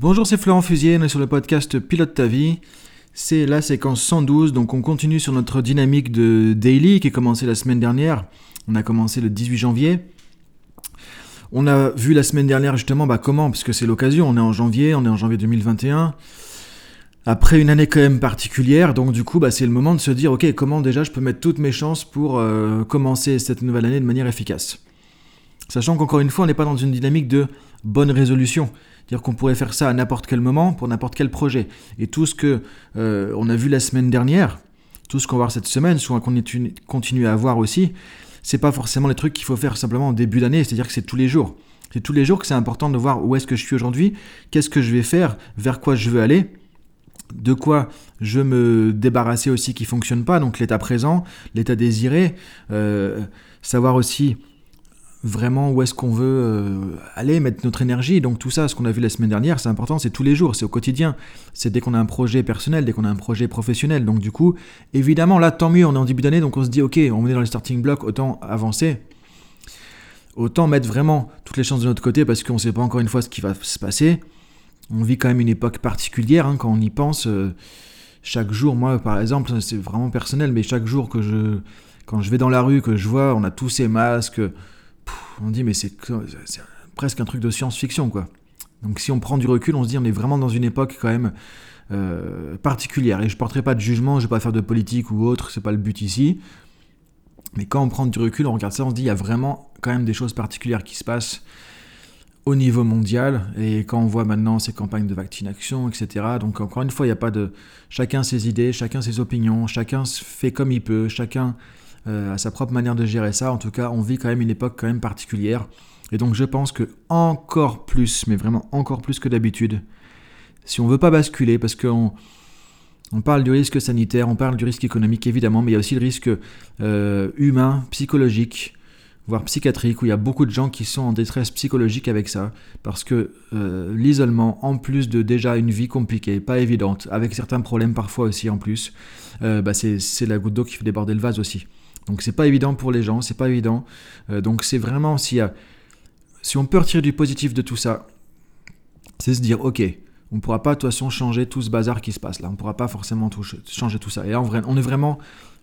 Bonjour, c'est Florent Fusier, on est sur le podcast Pilote ta vie. C'est la séquence 112, donc on continue sur notre dynamique de daily qui a commencé la semaine dernière. On a commencé le 18 janvier. On a vu la semaine dernière justement bah, comment, parce que c'est l'occasion, on est en janvier, on est en janvier 2021. Après une année quand même particulière, donc du coup bah, c'est le moment de se dire ok comment déjà je peux mettre toutes mes chances pour euh, commencer cette nouvelle année de manière efficace? Sachant qu'encore une fois on n'est pas dans une dynamique de bonne résolution. C'est-à-dire qu'on pourrait faire ça à n'importe quel moment, pour n'importe quel projet. Et tout ce que euh, on a vu la semaine dernière, tout ce qu'on va voir cette semaine, soit qu'on continue à voir aussi, c'est pas forcément les trucs qu'il faut faire simplement en début d'année, c'est-à-dire que c'est tous les jours. C'est tous les jours que c'est important de voir où est-ce que je suis aujourd'hui, qu'est-ce que je vais faire, vers quoi je veux aller, de quoi je me débarrasser aussi qui fonctionne pas, donc l'état présent, l'état désiré, euh, savoir aussi vraiment où est-ce qu'on veut euh, aller, mettre notre énergie. Donc tout ça, ce qu'on a vu la semaine dernière, c'est important, c'est tous les jours, c'est au quotidien. C'est dès qu'on a un projet personnel, dès qu'on a un projet professionnel. Donc du coup, évidemment, là, tant mieux, on est en début d'année, donc on se dit, ok, on est dans les starting blocks, autant avancer. Autant mettre vraiment toutes les chances de notre côté parce qu'on ne sait pas encore une fois ce qui va se passer. On vit quand même une époque particulière hein, quand on y pense. Euh, chaque jour, moi par exemple, c'est vraiment personnel, mais chaque jour que je, quand je vais dans la rue, que je vois, on a tous ces masques, on dit mais c'est presque un truc de science-fiction quoi. Donc si on prend du recul, on se dit on est vraiment dans une époque quand même euh, particulière. Et je porterai pas de jugement, je vais pas faire de politique ou autre, c'est pas le but ici. Mais quand on prend du recul, on regarde ça, on se dit il y a vraiment quand même des choses particulières qui se passent au niveau mondial. Et quand on voit maintenant ces campagnes de vaccination, etc. Donc encore une fois, il n'y a pas de chacun ses idées, chacun ses opinions, chacun fait comme il peut, chacun euh, à sa propre manière de gérer ça. En tout cas, on vit quand même une époque quand même particulière. Et donc je pense que encore plus, mais vraiment encore plus que d'habitude, si on veut pas basculer, parce qu'on on parle du risque sanitaire, on parle du risque économique évidemment, mais il y a aussi le risque euh, humain, psychologique, voire psychiatrique, où il y a beaucoup de gens qui sont en détresse psychologique avec ça, parce que euh, l'isolement, en plus de déjà une vie compliquée, pas évidente, avec certains problèmes parfois aussi en plus, bah c'est la goutte d'eau qui fait déborder le vase aussi. Donc c'est pas évident pour les gens, c'est pas évident. Euh, donc c'est vraiment si, on peut retirer du positif de tout ça, c'est se dire ok, on ne pourra pas de toute façon changer tout ce bazar qui se passe là, on ne pourra pas forcément changer tout ça. Et là on est vraiment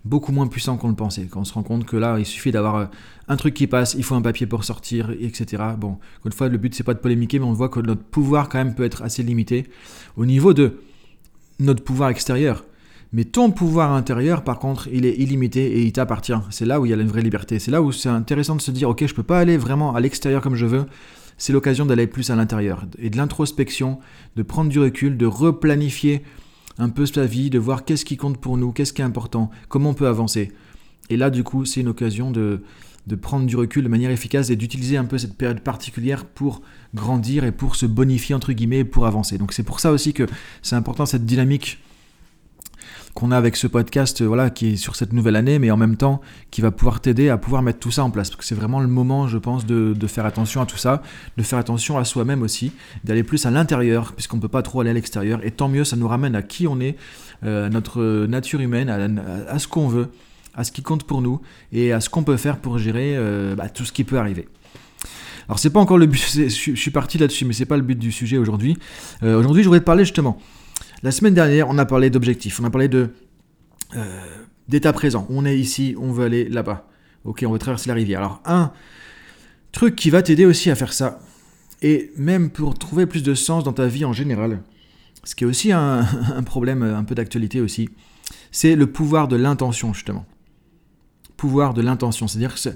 beaucoup moins puissant qu'on le pensait. Quand on se rend compte que là, il suffit d'avoir euh, un truc qui passe, il faut un papier pour sortir, etc. Bon, une fois, le but c'est pas de polémiquer, mais on voit que notre pouvoir quand même peut être assez limité au niveau de notre pouvoir extérieur. Mais ton pouvoir intérieur, par contre, il est illimité et il t'appartient. C'est là où il y a une vraie liberté. C'est là où c'est intéressant de se dire, ok, je peux pas aller vraiment à l'extérieur comme je veux. C'est l'occasion d'aller plus à l'intérieur. Et de l'introspection, de prendre du recul, de replanifier un peu sa vie, de voir qu'est-ce qui compte pour nous, qu'est-ce qui est important, comment on peut avancer. Et là, du coup, c'est une occasion de, de prendre du recul de manière efficace et d'utiliser un peu cette période particulière pour grandir et pour se bonifier, entre guillemets, pour avancer. Donc c'est pour ça aussi que c'est important cette dynamique qu'on a avec ce podcast, euh, voilà, qui est sur cette nouvelle année, mais en même temps qui va pouvoir t'aider à pouvoir mettre tout ça en place. Parce que c'est vraiment le moment, je pense, de, faire attention à tout ça, de faire attention à soi-même aussi, d'aller plus à l'intérieur, puisqu'on ne peut pas trop aller à l'extérieur. Et tant mieux, ça nous ramène à qui on est, euh, à notre nature humaine, à, ce qu'on veut, à ce qui compte pour nous, et à ce qu'on peut faire pour gérer euh, bah, tout ce qui peut arriver. Alors c'est pas encore le but, je, suis parti là-dessus, mais c'est pas le but du sujet aujourd'hui. aujourd'hui, je voudrais te parler justement la semaine dernière, on a parlé d'objectifs, on a parlé de euh, d'état présent. On est ici, on veut aller là-bas. Ok, on veut traverser la rivière. Alors, un truc qui va t'aider aussi à faire ça, et même pour trouver plus de sens dans ta vie en général, ce qui est aussi un, problème un peu d'actualité aussi, c'est le pouvoir de l'intention, justement. Pouvoir de l'intention. C'est-à-dire que,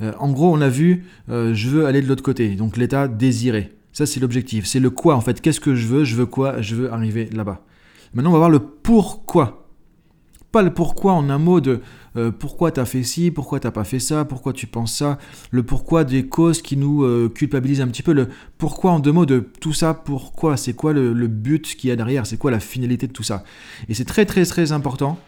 euh, en gros, on a vu, euh, je veux aller de l'autre côté, donc l'état désiré. Ça, c'est l'objectif. C'est le quoi, en fait. Qu'est-ce que je veux Je veux quoi Je veux arriver là-bas. Maintenant, on va voir le pourquoi. Pas le pourquoi en un mot de euh, pourquoi t'as fait ci, pourquoi t'as pas fait ça, pourquoi tu penses ça, le pourquoi des causes qui nous euh, culpabilisent un petit peu, le pourquoi en deux mots de tout ça, pourquoi, c'est quoi le, but qu'il y a derrière, c'est quoi la finalité de tout ça. Et c'est très très très important.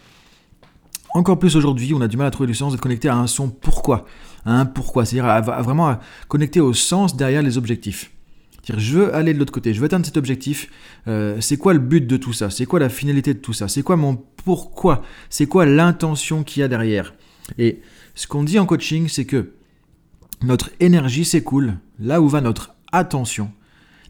Encore plus aujourd'hui, on a du mal à trouver du sens d'être connecté à un son pourquoi, un pourquoi, c'est-à-dire vraiment à connecter au sens derrière les objectifs je veux aller de l'autre côté, je veux atteindre cet objectif. Euh, c'est quoi le but de tout ça? C'est quoi la finalité de tout ça? C'est quoi mon pourquoi? C'est quoi l'intention qu'il y a derrière? Et ce qu'on dit en coaching, c'est que notre énergie s'écoule là où va notre attention.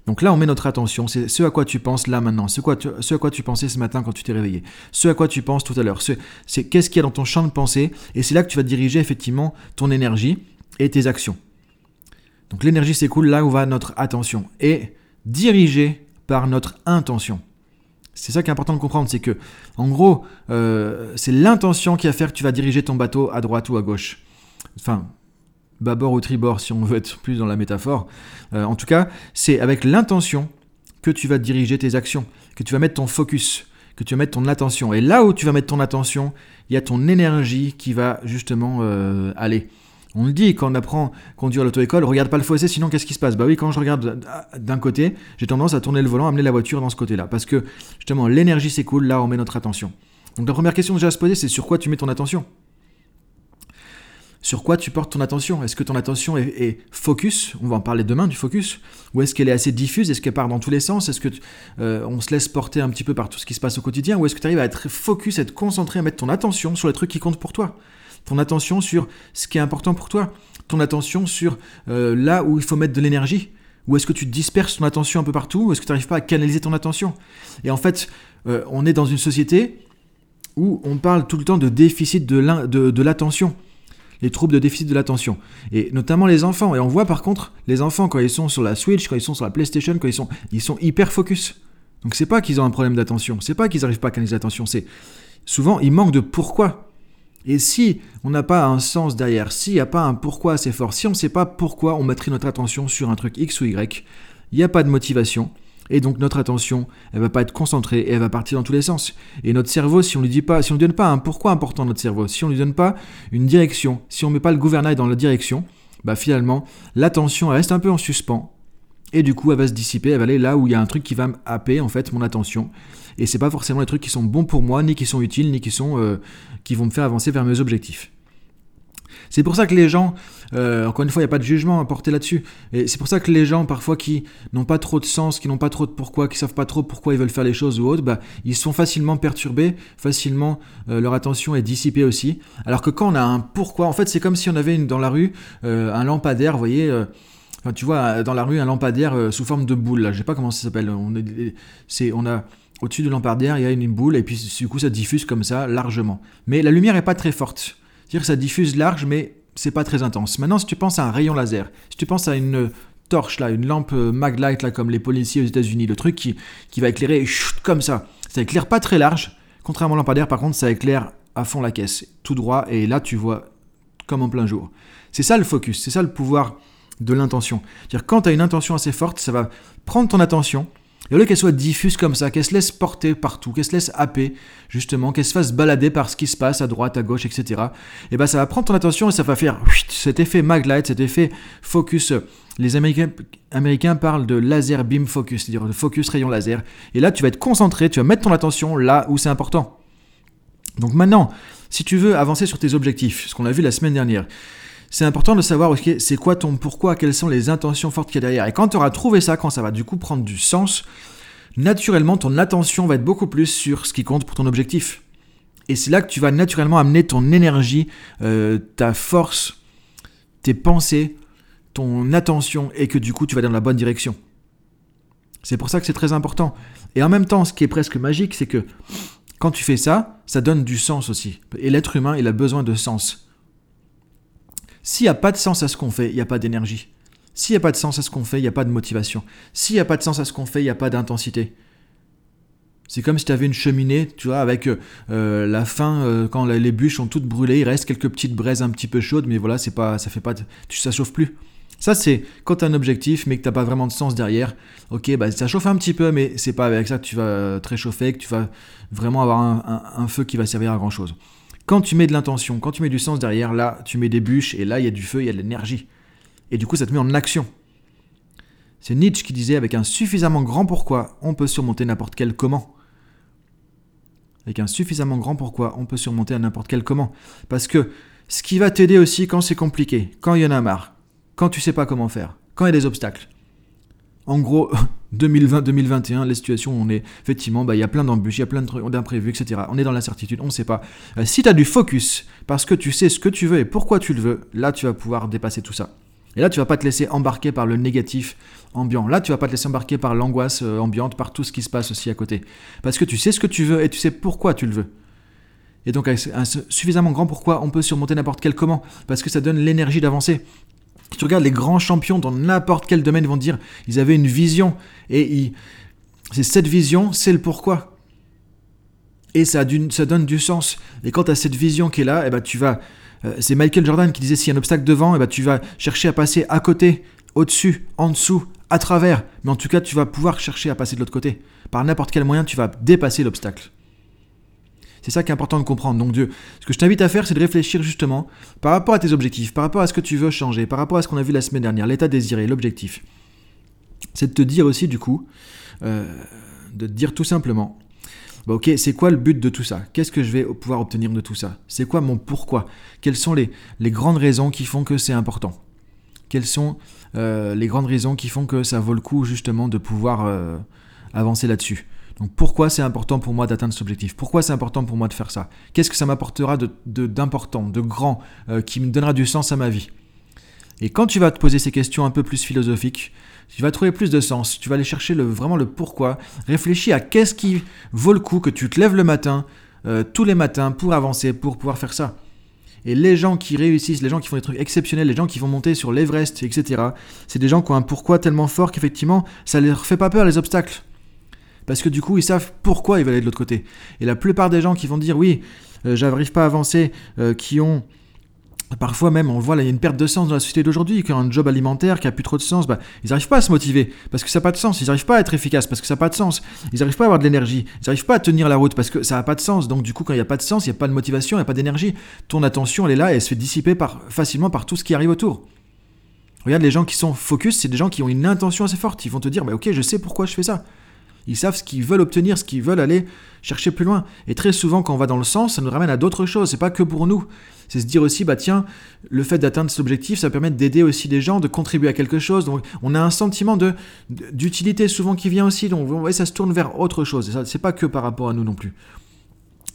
Donc là, on met notre attention, c'est ce à quoi tu penses là maintenant, ce, ce à quoi tu pensais ce matin quand tu t'es réveillé, ce à quoi tu penses tout à l'heure, c'est qu'est-ce qu'il y a dans ton champ de pensée, et c'est là que tu vas diriger effectivement ton énergie et tes actions. Donc l'énergie s'écoule là où va notre attention, et dirigée par notre intention. C'est ça qui est important de comprendre, c'est que, en gros, euh, c'est l'intention qui va faire que tu vas diriger ton bateau à droite ou à gauche. Enfin, bâbord ou tribord si on veut être plus dans la métaphore. Euh, en tout cas, c'est avec l'intention que tu vas diriger tes actions, que tu vas mettre ton focus, que tu vas mettre ton attention. Et là où tu vas mettre ton attention, il y a ton énergie qui va justement euh, aller. On le dit quand on apprend à conduire l'auto-école, regarde pas le fossé, sinon qu'est-ce qui se passe? Bah oui, quand je regarde d'un côté, j'ai tendance à tourner le volant, amener la voiture dans ce côté-là. Parce que justement, l'énergie s'écoule là on met notre attention. Donc la première question déjà à se poser, c'est sur quoi tu mets ton attention? Sur quoi tu portes ton attention? Est-ce que ton attention est, focus? On va en parler demain du focus. Ou est-ce qu'elle est assez diffuse? Est-ce qu'elle part dans tous les sens? Est-ce que euh, on se laisse porter un petit peu par tout ce qui se passe au quotidien? Ou est-ce que tu arrives à être focus, à être concentré, à mettre ton attention sur les trucs qui comptent pour toi? Ton attention sur ce qui est important pour toi Ton attention sur euh, là où il faut mettre de l'énergie ou est-ce que tu disperses ton attention un peu partout Ou est-ce que tu n'arrives pas à canaliser ton attention? Et en fait, euh, on est dans une société où on parle tout le temps de déficit de l'attention les troubles de déficit de l'attention. Et notamment les enfants. Et on voit par contre, les enfants, quand ils sont sur la Switch, quand ils sont sur la PlayStation, quand ils sont, ils sont hyper focus. Donc c'est pas qu'ils ont un problème d'attention, c'est pas qu'ils n'arrivent pas à canaliser l'attention, c'est souvent ils manquent de pourquoi. Et si on n'a pas un sens derrière, s'il n'y a pas un pourquoi assez fort, si on ne sait pas pourquoi on mettrait notre attention sur un truc X ou Y, il n'y a pas de motivation, et donc notre attention, elle va pas être concentrée et elle va partir dans tous les sens. Et notre cerveau, si on lui dit pas, si on lui donne pas un pourquoi important à notre cerveau, si on lui donne pas une direction, si on met pas le gouvernail dans la direction, bah finalement l'attention reste un peu en suspens. Et du coup, elle va se dissiper, elle va aller là où il y a un truc qui va me happer en fait mon attention. Et c'est pas forcément les trucs qui sont bons pour moi, ni qui sont utiles, ni qui sont euh, qui vont me faire avancer vers mes objectifs. C'est pour ça que les gens, euh, encore une fois, il n'y a pas de jugement à porter là-dessus. Et c'est pour ça que les gens, parfois, qui n'ont pas trop de sens, qui n'ont pas trop de pourquoi, qui savent pas trop pourquoi ils veulent faire les choses ou autre, bah, ils sont facilement perturbés, facilement, euh, leur attention est dissipée aussi. Alors que quand on a un pourquoi, en fait, c'est comme si on avait une, dans la rue un lampadaire, vous voyez. Tu vois, dans la rue, un lampadaire sous forme de boule, là, je sais pas comment ça s'appelle. On, c'est, on a au-dessus du lampadaire, il y a une boule, et puis du coup, ça diffuse comme ça, largement. Mais la lumière est pas très forte. C'est-à-dire que ça diffuse large, mais c'est pas très intense. Maintenant, si tu penses à un rayon laser, si tu penses à une torche là, une lampe euh, maglite là, comme les policiers aux États-Unis, le truc qui, qui va éclairer comme ça, ça éclaire pas très large. Contrairement au lampadaire, par contre, ça éclaire à fond la caisse, tout droit, et là tu vois comme en plein jour. C'est ça le focus, c'est ça le pouvoir de l'intention. C'est-à-dire quand tu as une intention assez forte, ça va prendre ton attention, et au lieu qu'elle soit diffuse comme ça, qu'elle se laisse porter partout, qu'elle se laisse happer, justement, qu'elle se fasse balader par ce qui se passe à droite, à gauche, etc., et eh ben ça va prendre ton attention et ça va faire cet effet maglite, cet effet focus. Les Américains, Américains parlent de laser beam focus, c'est-à-dire de focus rayon laser. Et là, tu vas être concentré, tu vas mettre ton attention là où c'est important. Donc maintenant, si tu veux avancer sur tes objectifs, ce qu'on a vu la semaine dernière, c'est important de savoir c'est quoi ton pourquoi, quelles sont les intentions fortes qu'il y a derrière. Et quand tu auras trouvé ça, quand ça va du coup prendre du sens, naturellement ton attention va être beaucoup plus sur ce qui compte pour ton objectif. Et c'est là que tu vas naturellement amener ton énergie, euh, ta force, tes pensées, ton attention, et que du coup tu vas dans la bonne direction. C'est pour ça que c'est très important. Et en même temps, ce qui est presque magique, c'est que quand tu fais ça, ça donne du sens aussi. Et l'être humain, il a besoin de sens. S'il n'y a pas de sens à ce qu'on fait, il n'y a pas d'énergie. S'il n'y a pas de sens à ce qu'on fait, il n'y a pas de motivation. S'il n'y a pas de sens à ce qu'on fait, il n'y a pas d'intensité. C'est comme si tu avais une cheminée, tu vois, avec euh, la fin, euh, quand les bûches sont toutes brûlées, il reste quelques petites braises un petit peu chaudes, mais voilà, c'est pas, ça fait pas, ça chauffe plus. Ça, c'est quand tu as un objectif, mais que tu pas vraiment de sens derrière. Ok, bah, ça chauffe un petit peu, mais c'est pas avec ça que tu vas te réchauffer, que tu vas vraiment avoir un feu qui va servir à grand chose. Quand tu mets de l'intention, quand tu mets du sens derrière, là, tu mets des bûches et là, il y a du feu, il y a de l'énergie. Et du coup, ça te met en action. C'est Nietzsche qui disait avec un suffisamment grand pourquoi, on peut surmonter n'importe quel comment. Avec un suffisamment grand pourquoi, on peut surmonter à n'importe quel comment. Parce que ce qui va t'aider aussi quand c'est compliqué, quand il y en a marre, quand tu sais pas comment faire, quand il y a des obstacles, en gros, 2020-2021, la situation on est, effectivement, bah, il y a plein d'embûches, il y a plein d'imprévus, etc. On est dans l'incertitude, on ne sait pas. Euh, si tu as du focus, parce que tu sais ce que tu veux et pourquoi tu le veux, là, tu vas pouvoir dépasser tout ça. Et là, tu vas pas te laisser embarquer par le négatif ambiant. Là, tu vas pas te laisser embarquer par l'angoisse euh, ambiante, par tout ce qui se passe aussi à côté. Parce que tu sais ce que tu veux et tu sais pourquoi tu le veux. Et donc, avec un suffisamment grand pourquoi, on peut surmonter n'importe quel comment. Parce que ça donne l'énergie d'avancer. Tu regardes les grands champions dans n'importe quel domaine vont dire, ils avaient une vision. Et c'est cette vision, c'est le pourquoi. Et ça, ça, donne du sens. Et quand tu as cette vision qui est là, eh ben. Euh, c'est Michael Jordan qui disait s'il y a un obstacle devant, eh ben, tu vas chercher à passer à côté, au-dessus, en dessous, à travers. Mais en tout cas, tu vas pouvoir chercher à passer de l'autre côté. Par n'importe quel moyen, tu vas dépasser l'obstacle. C'est ça qui est important de comprendre. Donc Dieu, ce que je t'invite à faire, c'est de réfléchir justement par rapport à tes objectifs, par rapport à ce que tu veux changer, par rapport à ce qu'on a vu la semaine dernière, l'état désiré, l'objectif. C'est de te dire aussi du coup, euh, de te dire tout simplement, bah, ok, c'est quoi le but de tout ça? Qu'est-ce que je vais pouvoir obtenir de tout ça? C'est quoi mon pourquoi? Quelles sont les, grandes raisons qui font que c'est important? Quelles sont euh, les grandes raisons qui font que ça vaut le coup justement de pouvoir euh, avancer là-dessus? Donc pourquoi c'est important pour moi d'atteindre cet objectif? Pourquoi c'est important pour moi de faire ça? Qu'est-ce que ça m'apportera d'important, de, grand, euh, qui me donnera du sens à ma vie? Et quand tu vas te poser ces questions un peu plus philosophiques, tu vas trouver plus de sens, tu vas aller chercher vraiment le pourquoi, réfléchis à qu'est-ce qui vaut le coup que tu te lèves le matin, euh, tous les matins, pour avancer, pour pouvoir faire ça. Et les gens qui réussissent, les gens qui font des trucs exceptionnels, les gens qui vont monter sur l'Everest, etc., c'est des gens qui ont un pourquoi tellement fort qu'effectivement, ça leur fait pas peur les obstacles parce que du coup, ils savent pourquoi ils veulent aller de l'autre côté. Et la plupart des gens qui vont dire oui, euh, j'arrive pas à avancer, euh, qui ont Parfois même, on voit, là, il y a une perte de sens dans la société d'aujourd'hui, qui ont un job alimentaire qui a plus trop de sens, bah, ils n'arrivent pas à se motiver, parce que ça n'a pas de sens, ils n'arrivent pas à être efficaces, parce que ça n'a pas de sens, ils n'arrivent pas à avoir de l'énergie, ils n'arrivent pas à tenir la route, parce que ça n'a pas de sens, donc du coup, quand il n'y a pas de sens, il n'y a pas de motivation, il n'y a pas d'énergie, ton attention, elle est là, et elle se fait dissiper facilement par tout ce qui arrive autour. Regarde, les gens qui sont focus, c'est des gens qui ont une intention assez forte, ils vont te dire, bah, ok, je sais pourquoi je fais ça. Ils savent ce qu'ils veulent obtenir, ce qu'ils veulent aller chercher plus loin. Et très souvent, quand on va dans le sens, ça nous ramène à d'autres choses. C'est pas que pour nous. C'est se dire aussi, bah tiens, le fait d'atteindre cet objectif, ça permet d'aider aussi des gens, de contribuer à quelque chose. Donc, on a un sentiment de d'utilité souvent qui vient aussi. Donc, voyez, ça se tourne vers autre chose. C'est pas que par rapport à nous non plus.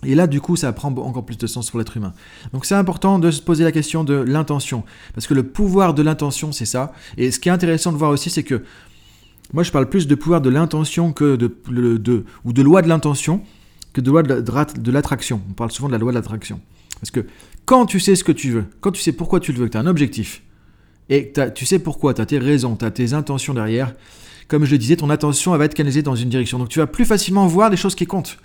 Et là, du coup, ça prend encore plus de sens pour l'être humain. Donc c'est important de se poser la question de l'intention. Parce que le pouvoir de l'intention, c'est ça. Et ce qui est intéressant de voir aussi, c'est que moi, je parle plus de pouvoir de l'intention que de, ou de loi de l'intention que de loi de l'attraction. On parle souvent de la loi de l'attraction. Parce que quand tu sais ce que tu veux, quand tu sais pourquoi tu le veux, que tu as un objectif, et que tu sais pourquoi, tu as tes raisons, tu as tes intentions derrière, comme je le disais, ton attention va être canalisée dans une direction. Donc tu vas plus facilement voir les choses qui comptent.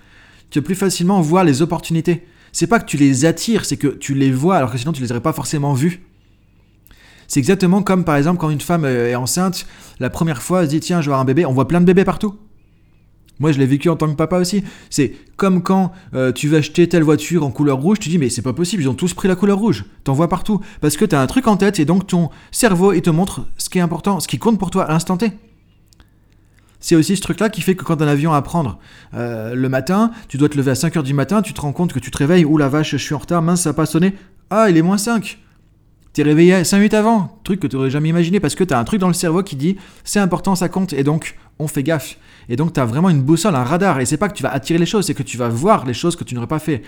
Tu vas plus facilement voir les opportunités. C'est pas que tu les attires, c'est que tu les vois alors que sinon tu les aurais pas forcément vues. C'est exactement comme par exemple quand une femme euh, est enceinte, la première fois, elle se dit tiens, je vais avoir un bébé, on voit plein de bébés partout. Moi, je l'ai vécu en tant que papa aussi. C'est comme quand euh, tu vas acheter telle voiture en couleur rouge, tu dis mais c'est pas possible, ils ont tous pris la couleur rouge. T'en vois partout parce que t'as un truc en tête et donc ton cerveau il te montre ce qui est important, ce qui compte pour toi à l'instant T. C'est aussi ce truc-là qui fait que quand un avion à prendre euh, le matin, tu dois te lever à 5h du matin, tu te rends compte que tu te réveilles, ou la vache, je suis en retard, mince, ça n'a pas sonné. Ah, il est moins 5. T'es réveillé 5 minutes avant, truc que tu n'aurais jamais imaginé parce que tu as un truc dans le cerveau qui dit c'est important, ça compte et donc on fait gaffe. Et donc tu as vraiment une boussole, un radar et c'est pas que tu vas attirer les choses, c'est que tu vas voir les choses que tu n'aurais pas fait.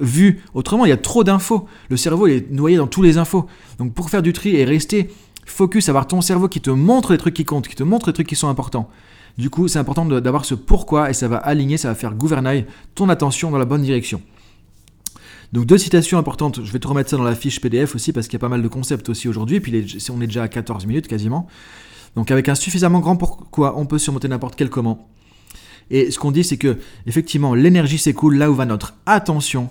vu autrement, il y a trop d'infos. Le cerveau est noyé dans tous les infos. Donc pour faire du tri et rester focus, avoir ton cerveau qui te montre les trucs qui comptent, qui te montre les trucs qui sont importants. Du coup, c'est important d'avoir ce pourquoi et ça va aligner, ça va faire gouvernail ton attention dans la bonne direction. Donc deux citations importantes, je vais te remettre ça dans la fiche PDF aussi parce qu'il y a pas mal de concepts aussi aujourd'hui, puis on est déjà à 14 minutes quasiment. Donc avec un suffisamment grand pourquoi, on peut surmonter n'importe quel comment. Et ce qu'on dit, c'est que effectivement, l'énergie s'écoule là où va notre attention,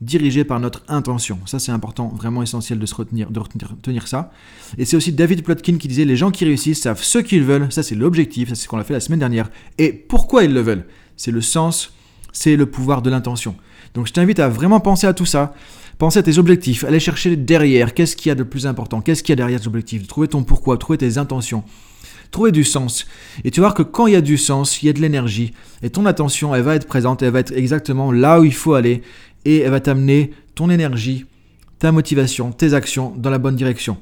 dirigée par notre intention. Ça, c'est important, vraiment essentiel de se retenir, de retenir ça. Et c'est aussi David Plotkin qui disait les gens qui réussissent savent ce qu'ils veulent. Ça, c'est l'objectif. Ça, c'est ce qu'on a fait la semaine dernière. Et pourquoi ils le veulent? C'est le sens, c'est le pouvoir de l'intention. Donc je t'invite à vraiment penser à tout ça. Penser à tes objectifs, aller chercher derrière, qu'est-ce qu'il y a de plus important, qu'est-ce qu'il y a derrière tes objectifs, trouver ton pourquoi, trouver tes intentions, trouver du sens. Et tu vas voir que quand il y a du sens, il y a de l'énergie, et ton attention, elle va être présente, elle va être exactement là où il faut aller, et elle va t'amener ton énergie, ta motivation, tes actions dans la bonne direction.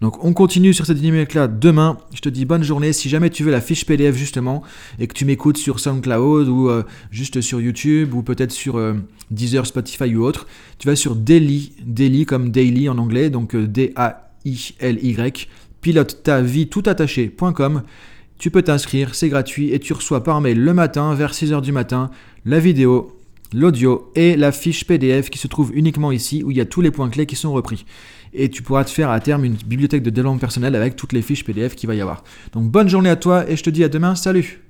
Donc on continue sur cette dynamique-là demain. Je te dis bonne journée. Si jamais tu veux la fiche PDF justement et que tu m'écoutes sur SoundCloud ou euh, juste sur YouTube ou peut-être sur euh, Deezer, Spotify ou autre, tu vas sur Daily, Daily comme Daily en anglais, donc euh, D-A P-I-L-Y, pilote ta vie tout attaché.com. Tu peux t'inscrire, c'est gratuit et tu reçois par mail le matin vers 6h du matin la vidéo, l'audio et la fiche PDF qui se trouve uniquement ici où il y a tous les points clés qui sont repris. Et tu pourras te faire à terme une bibliothèque de développement personnel avec toutes les fiches PDF qu'il va y avoir. Donc bonne journée à toi et je te dis à demain, salut